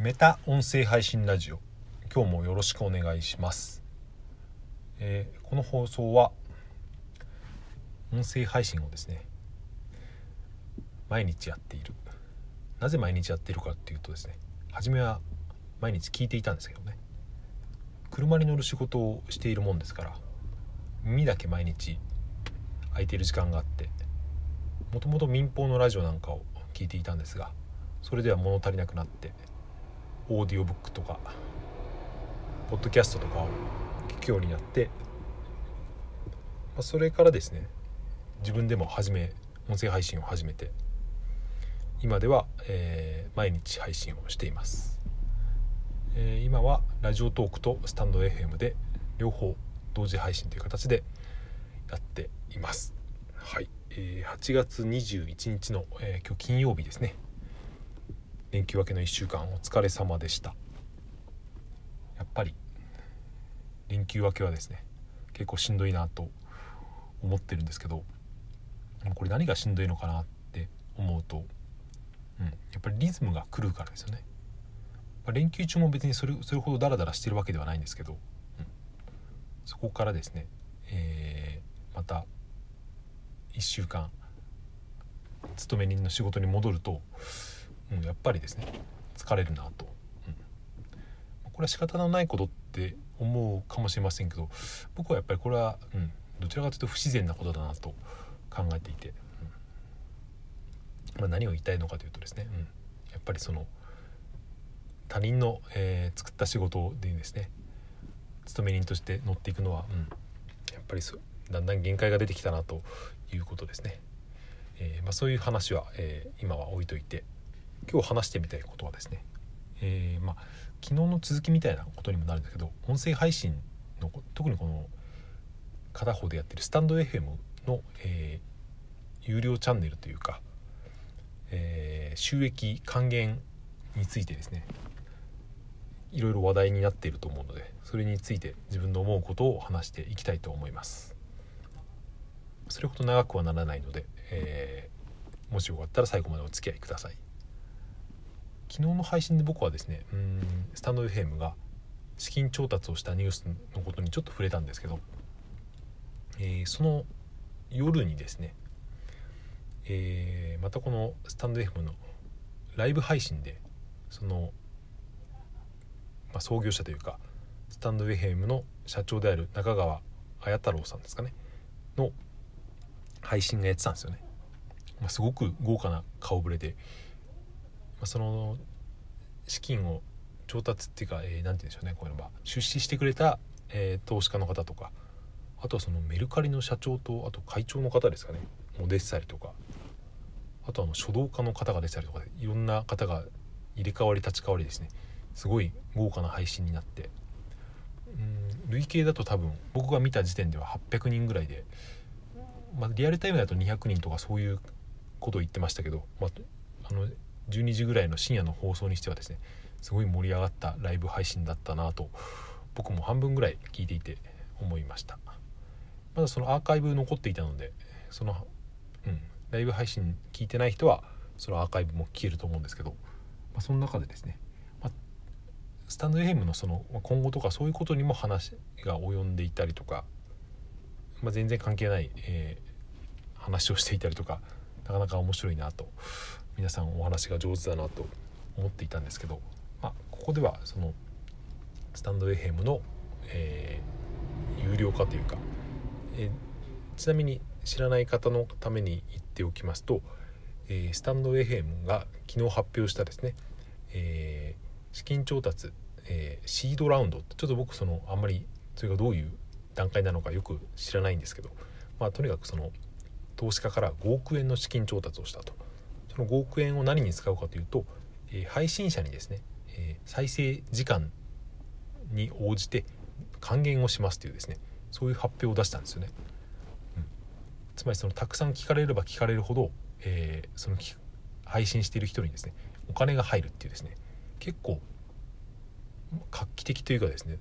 メタ音声配信ラジオ。今日もよろしくお願いします、えーこの放送は音声配信をですね毎日やっている。なぜ毎日やっているかっていうとですね初めは毎日聞いていたんですけどね。車に乗る仕事をしているもんですから耳だけ毎日空いている時間があってもともと民放のラジオなんかを聞いていたんですがそれでは物足りなくなってオーディオブックとかポッドキャストとかを聞くようになって、まあ、それからですね自分でも始め音声配信を始めて今では、えー毎日配信をしています、えー今はラジオトークとスタンド FM で両方同時配信という形でやっています。はい、えー8月21日の、えー今日金曜日ですね。連休明けの1週間お疲れ様でした。やっぱり連休明けはですね結構しんどいなと思ってるんですけどこれ何がしんどいのかなって思うと、うん、やっぱりリズムが狂うからですよね、ま連休中も別にそれそれほどダラダラしてるわけではないんですけど、うんそこからですね、えーまた1週間勤め人の仕事に戻ると、うん、やっぱりですね疲れるなと、うん。これは仕方のないことって思うかもしれませんけど僕はやっぱりこれは、うん、どちらかというと不自然なことだなと考えていて、うん。まあ、何を言いたいのかというとですね、うん、やっぱりその他人の、えー作った仕事でですね勤め人として乗っていくのは、うん、やっぱりそだんだん限界が出てきたなということですね。えーまあ、そういう話は、えー今は置いといて今日話してみたいことはですね、えーまあ、昨日の続きみたいなことにもなるんですけど音声配信の特にこの片方でやってるスタンド FM の、えー有料チャンネルというか、えー収益還元についてですねいろいろ話題になっていると思うのでそれについて自分の思うことを話していきたいと思います。それほど長くはならないので、えーもしよかったら最後までお付き合いください。昨日の配信で僕はですねうんスタンド FM が資金調達をしたニュースのことにちょっと触れたんですけど、えーその夜にですね、えーまたこのスタンド FM のライブ配信でその、まあ、創業者というかスタンド FM の社長である中川綾太郎さんですかねの配信がやってたんですよね、まあ、すごく豪華な顔ぶれで、あ、その資金を調達っていうか、えーて言うんでしょうねこういうのは。出資してくれた、えー投資家の方とか。あとはそのメルカリの社長とあと会長の方ですかね。も出てたりとか。あとはあの書道家の方が出てたりとかいろんな方が入れ替わり立ち替わりですね。すごい豪華な配信になって。うん累計だと多分僕が見た時点では800人ぐらいで、まあ、リアルタイムだと200人とかそういうことを言ってましたけど、まあ、あの12時ぐらいの深夜の放送にしてはですねすごい盛り上がったライブ配信だったなと僕も半分ぐらい聞いていて思いました。まだそのアーカイブ残っていたのでその、うん、ライブ配信聞いてない人はそのアーカイブも聞けると思うんですけど、まあ、その中でですね、まあ、スタンド FM のその今後とかそういうことにも話が及んでいたりとか、まあ、全然関係ない、えー話をしていたりとかなかなか面白いなと皆さんお話が上手だなと思っていたんですけど、まあ、ここではそのスタンド FM の、えー有料化というか、えーちなみに知らない方のために言っておきますと、えースタンド FM が昨日発表したですね、え資金調達、えシードラウンドちょっと僕そのあんまりそれがどういう段階なのかよく知らないんですけど、まあ、とにかくその投資家から5億円の資金調達をしたと。その5億円を何に使うかというと、えー配信者にですね、えー再生時間に応じて還元をしますというですねそういう発表を出したんですよね。うんつまりそのたくさん聞かれれば聞かれるほど、えーその配信している人にですねお金が入るっていうですね結構画期的というかですね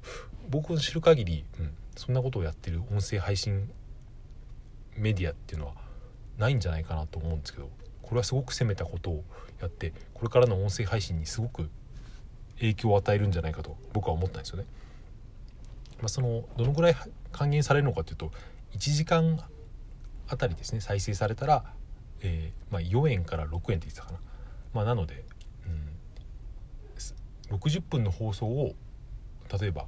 僕の知る限り、うん、そんなことをやってる音声配信メディアっていうのはないんじゃないかなと思うんですけどこれはすごく攻めたことをやってこれからの音声配信にすごく影響を与えるんじゃないかと僕は思ったんですよね。まあ、そのどのぐらい還元されるのかというと1時間あたりですね再生されたら、えー、まあ、4円から6円って言ってたかな、まあ、なので、うん、60分の放送を例えば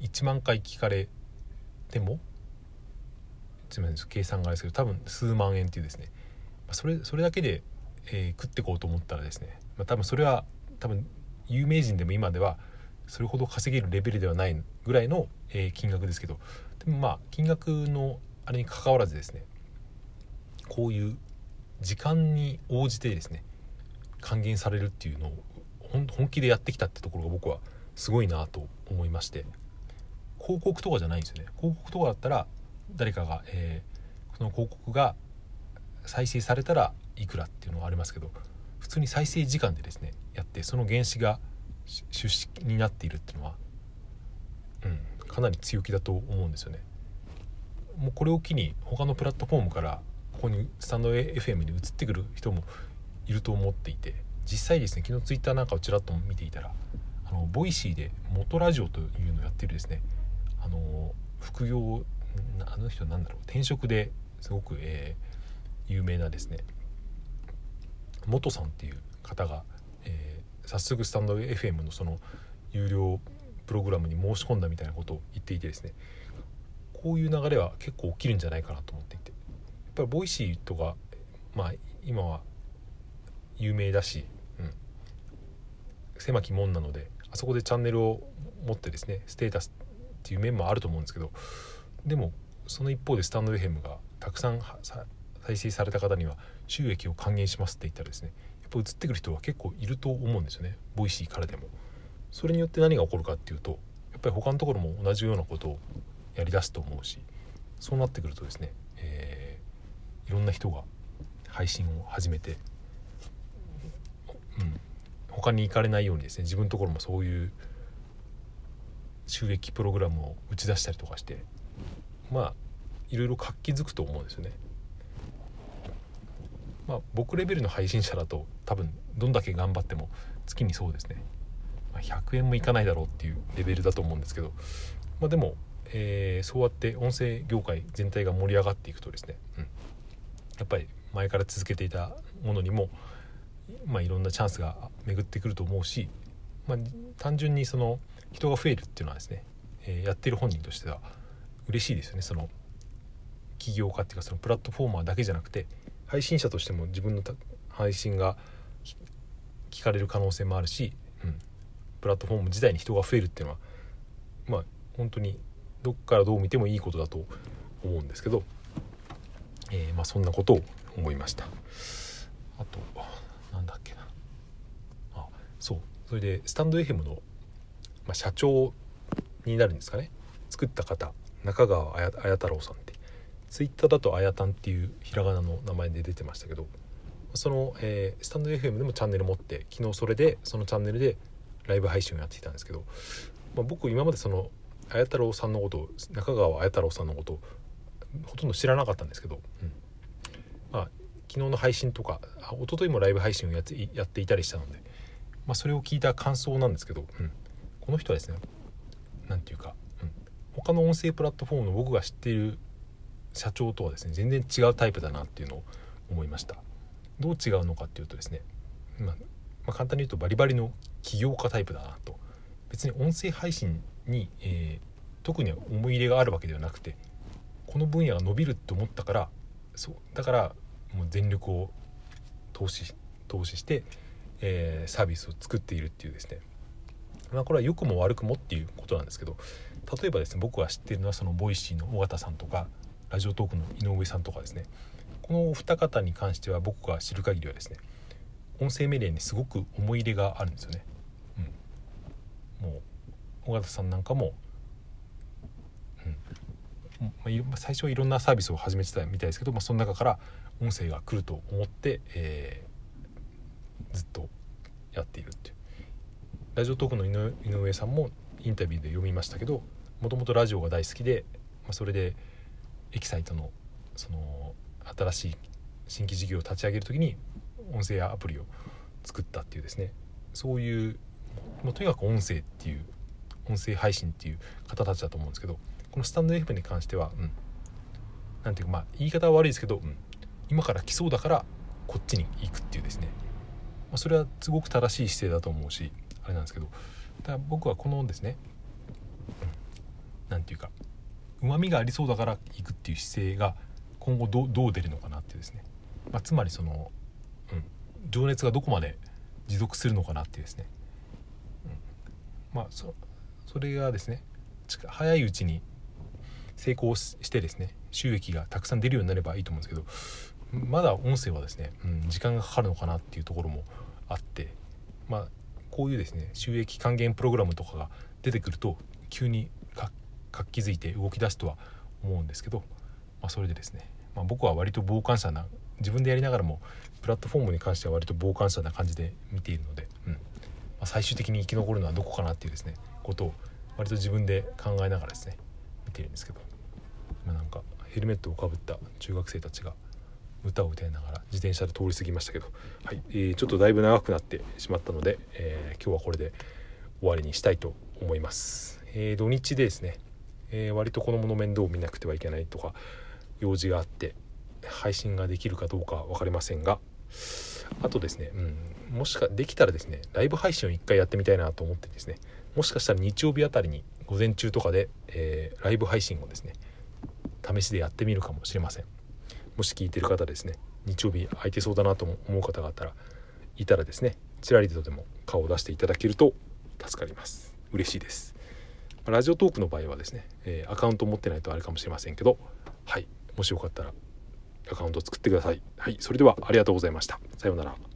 1万回聞かれてもすみません計算があれですけど多分数万円っていうですねそれそれだけで、えー、食っていこうと思ったらですね、まあ、多分それは多分有名人でも今ではそれほど稼げるレベルではないぐらいの、えー、金額ですけどでもまあ金額のあれにかかわらずですねこういう時間に応じてですね還元されるっていうのを本気でやってきたってところが僕はすごいなと思いまして広告とかじゃないんですよね。広告とかだったら誰かが、えー、その広告が再生されたらいくらっていうのはありますけど普通に再生時間でですねやってその原資が出資になっているっていうのは、うん、かなり強気だと思うんですよね。もうこれを機に他のプラットフォームからここにスタンド FM に移ってくる人もいると思っていて実際ですね昨日ツイッターなんかをちらっと見ていたらあのボイシーで元ラジオというのをやってるですねあの副業あの人なんだろう転職ですごく、えー、有名なですね元さんっていう方が、えー、早速スタンド FM のその有料プログラムに申し込んだみたいなことを言っていてですねこういう流れは結構起きるんじゃないかなと思っていてやっぱりボイシーとかまあ今は有名だし、うん、狭き門なのであそこでチャンネルを持ってですねステータスっていう面もあると思うんですけどでもその一方でスタンド FM がたくさん再生された方には収益を還元しますって言ったらですねやっぱ移ってくる人は結構いると思うんですよねボイシーからでも。それによって何が起こるかっていうとやっぱり他のところも同じようなことをやりだすと思うしそうなってくるとですね、えー、いろんな人が配信を始めて、うん、他に行かれないようにですね自分のところもそういう収益プログラムを打ち出したりとかしてまあいろいろ活気づくと思うんですよね。まあ、僕レベルの配信者だと多分どんだけ頑張っても月にそうですね。100円もいかないだろうっていうレベルだと思うんですけど、まあ、でも、えー、そうやって音声業界全体が盛り上がっていくとですね、うん、やっぱり前から続けていたものにも、まあ、いろんなチャンスが巡ってくると思うし、まあ、単純にその人が増えるっていうのはですね、えー、やってる本人としては嬉しいですよね。その起業家っていうかそのプラットフォーマーだけじゃなくて配信者としても自分の配信が聞かれる可能性もあるし、うん、プラットフォーム自体に人が増えるっていうのはまあ本当にどっからどう見てもいいことだと思うんですけど、えー、まあ、そんなことを思いました。あとなんだっけな。あそう。それでスタンド FM の、まあ、社長になるんですかね。作った方中川綾太郎さんツイッターだとあやたんっていうひらがなの名前で出てましたけどその、えー、スタンド FM でもチャンネル持って昨日それでそのチャンネルでライブ配信をやっていたんですけど、まあ、僕今までその綾太郎さんのこと中川綾太郎さんのことほとんど知らなかったんですけど、うん、まあ昨日の配信とか一昨日もライブ配信をやってやっていたりしたので、まあ、それを聞いた感想なんですけど、うん、この人はですね何て言うか、うん、他の音声プラットフォームの僕が知っている社長とはですね全然違うタイプだなっていうのを思いました。どう違うのかっていうとですね、まあ、まあ、簡単に言うとバリバリの起業家タイプだなと。別に音声配信に、えー、特に思い入れがあるわけではなくてこの分野が伸びるって思ったからそうだからもう全力を投資投資して、えー、サービスを作っているっていうですね。まあこれは良くも悪くもっていうことなんですけど例えばですね僕が知ってるのはそのボイシーの尾形さんとかラジオトークの井上さんとかですねこのお二方に関しては僕が知る限りはですね音声メディアにすごく思い入れがあるんですよね。うん、もう尾形さんなんかも、うんまあ、最初はいろんなサービスを始めてたみたいですけど、まあ、その中から音声が来ると思って、えー、ずっとやっているっていう。ラジオトークの井上さんもインタビューで読みましたけどもともとラジオが大好きで、まあ、それでエキサイトのその新しい新規事業を立ち上げる時に音声やアプリを作ったっていうですね。そういうもうとにかく音声っていう音声配信っていう方たちだと思うんですけどこのスタンド FM に関してはうん。なんていうかまあ言い方は悪いですけど、うん、今から来そうだからこっちに行くっていうですね、まあ、それはすごく正しい姿勢だと思うしあれなんですけど。だ僕はこのですね何、うん、て言うかうまみがありそうだから行くっていう姿勢が今後どう出るのかなっていうですね、まあ、つまりその、うん、情熱がどこまで持続するのかなっていうですね、うん、まあそそれがですね早いうちに成功してですね収益がたくさん出るようになればいいと思うんですけどまだ音声はですね、うん、時間がかかるのかなっていうところもあってまあこういうですね収益還元プログラムとかが出てくると急に活気づいて動き出すとは思うんですけど、まあ、それでですね、まあ、僕は割と傍観者な自分でやりながらもプラットフォームに関しては割と傍観者な感じで見ているので、うんまあ、最終的に生き残るのはどこかなっていうですねことを割と自分で考えながらですね見ているんですけど今なんかヘルメットをかぶった中学生たちが歌を歌いながら自転車で通り過ぎましたけど、はいえー、ちょっとだいぶ長くなってしまったので、えー、今日はこれで終わりにしたいと思います。えー、土日でですね、え割と子供の面倒を見なくてはいけないとか用事があって配信ができるかどうか分かりませんがあとですね、うん、もしかできたらですねライブ配信を1回やってみたいなと思ってですねもしかしたら日曜日あたりに午前中とかで、えー、ライブ配信をですね試しでやってみるかもしれません。もし聞いてる方ですね日曜日空いてそうだなと思う方があったらいたらですねちらりとでも顔を出していただけると助かります。嬉しいです。ラジオトークの場合はですね、えー、アカウント持ってないとあれかもしれませんけどはいもしよかったらアカウント作ってください。はいそれではありがとうございました。さようなら。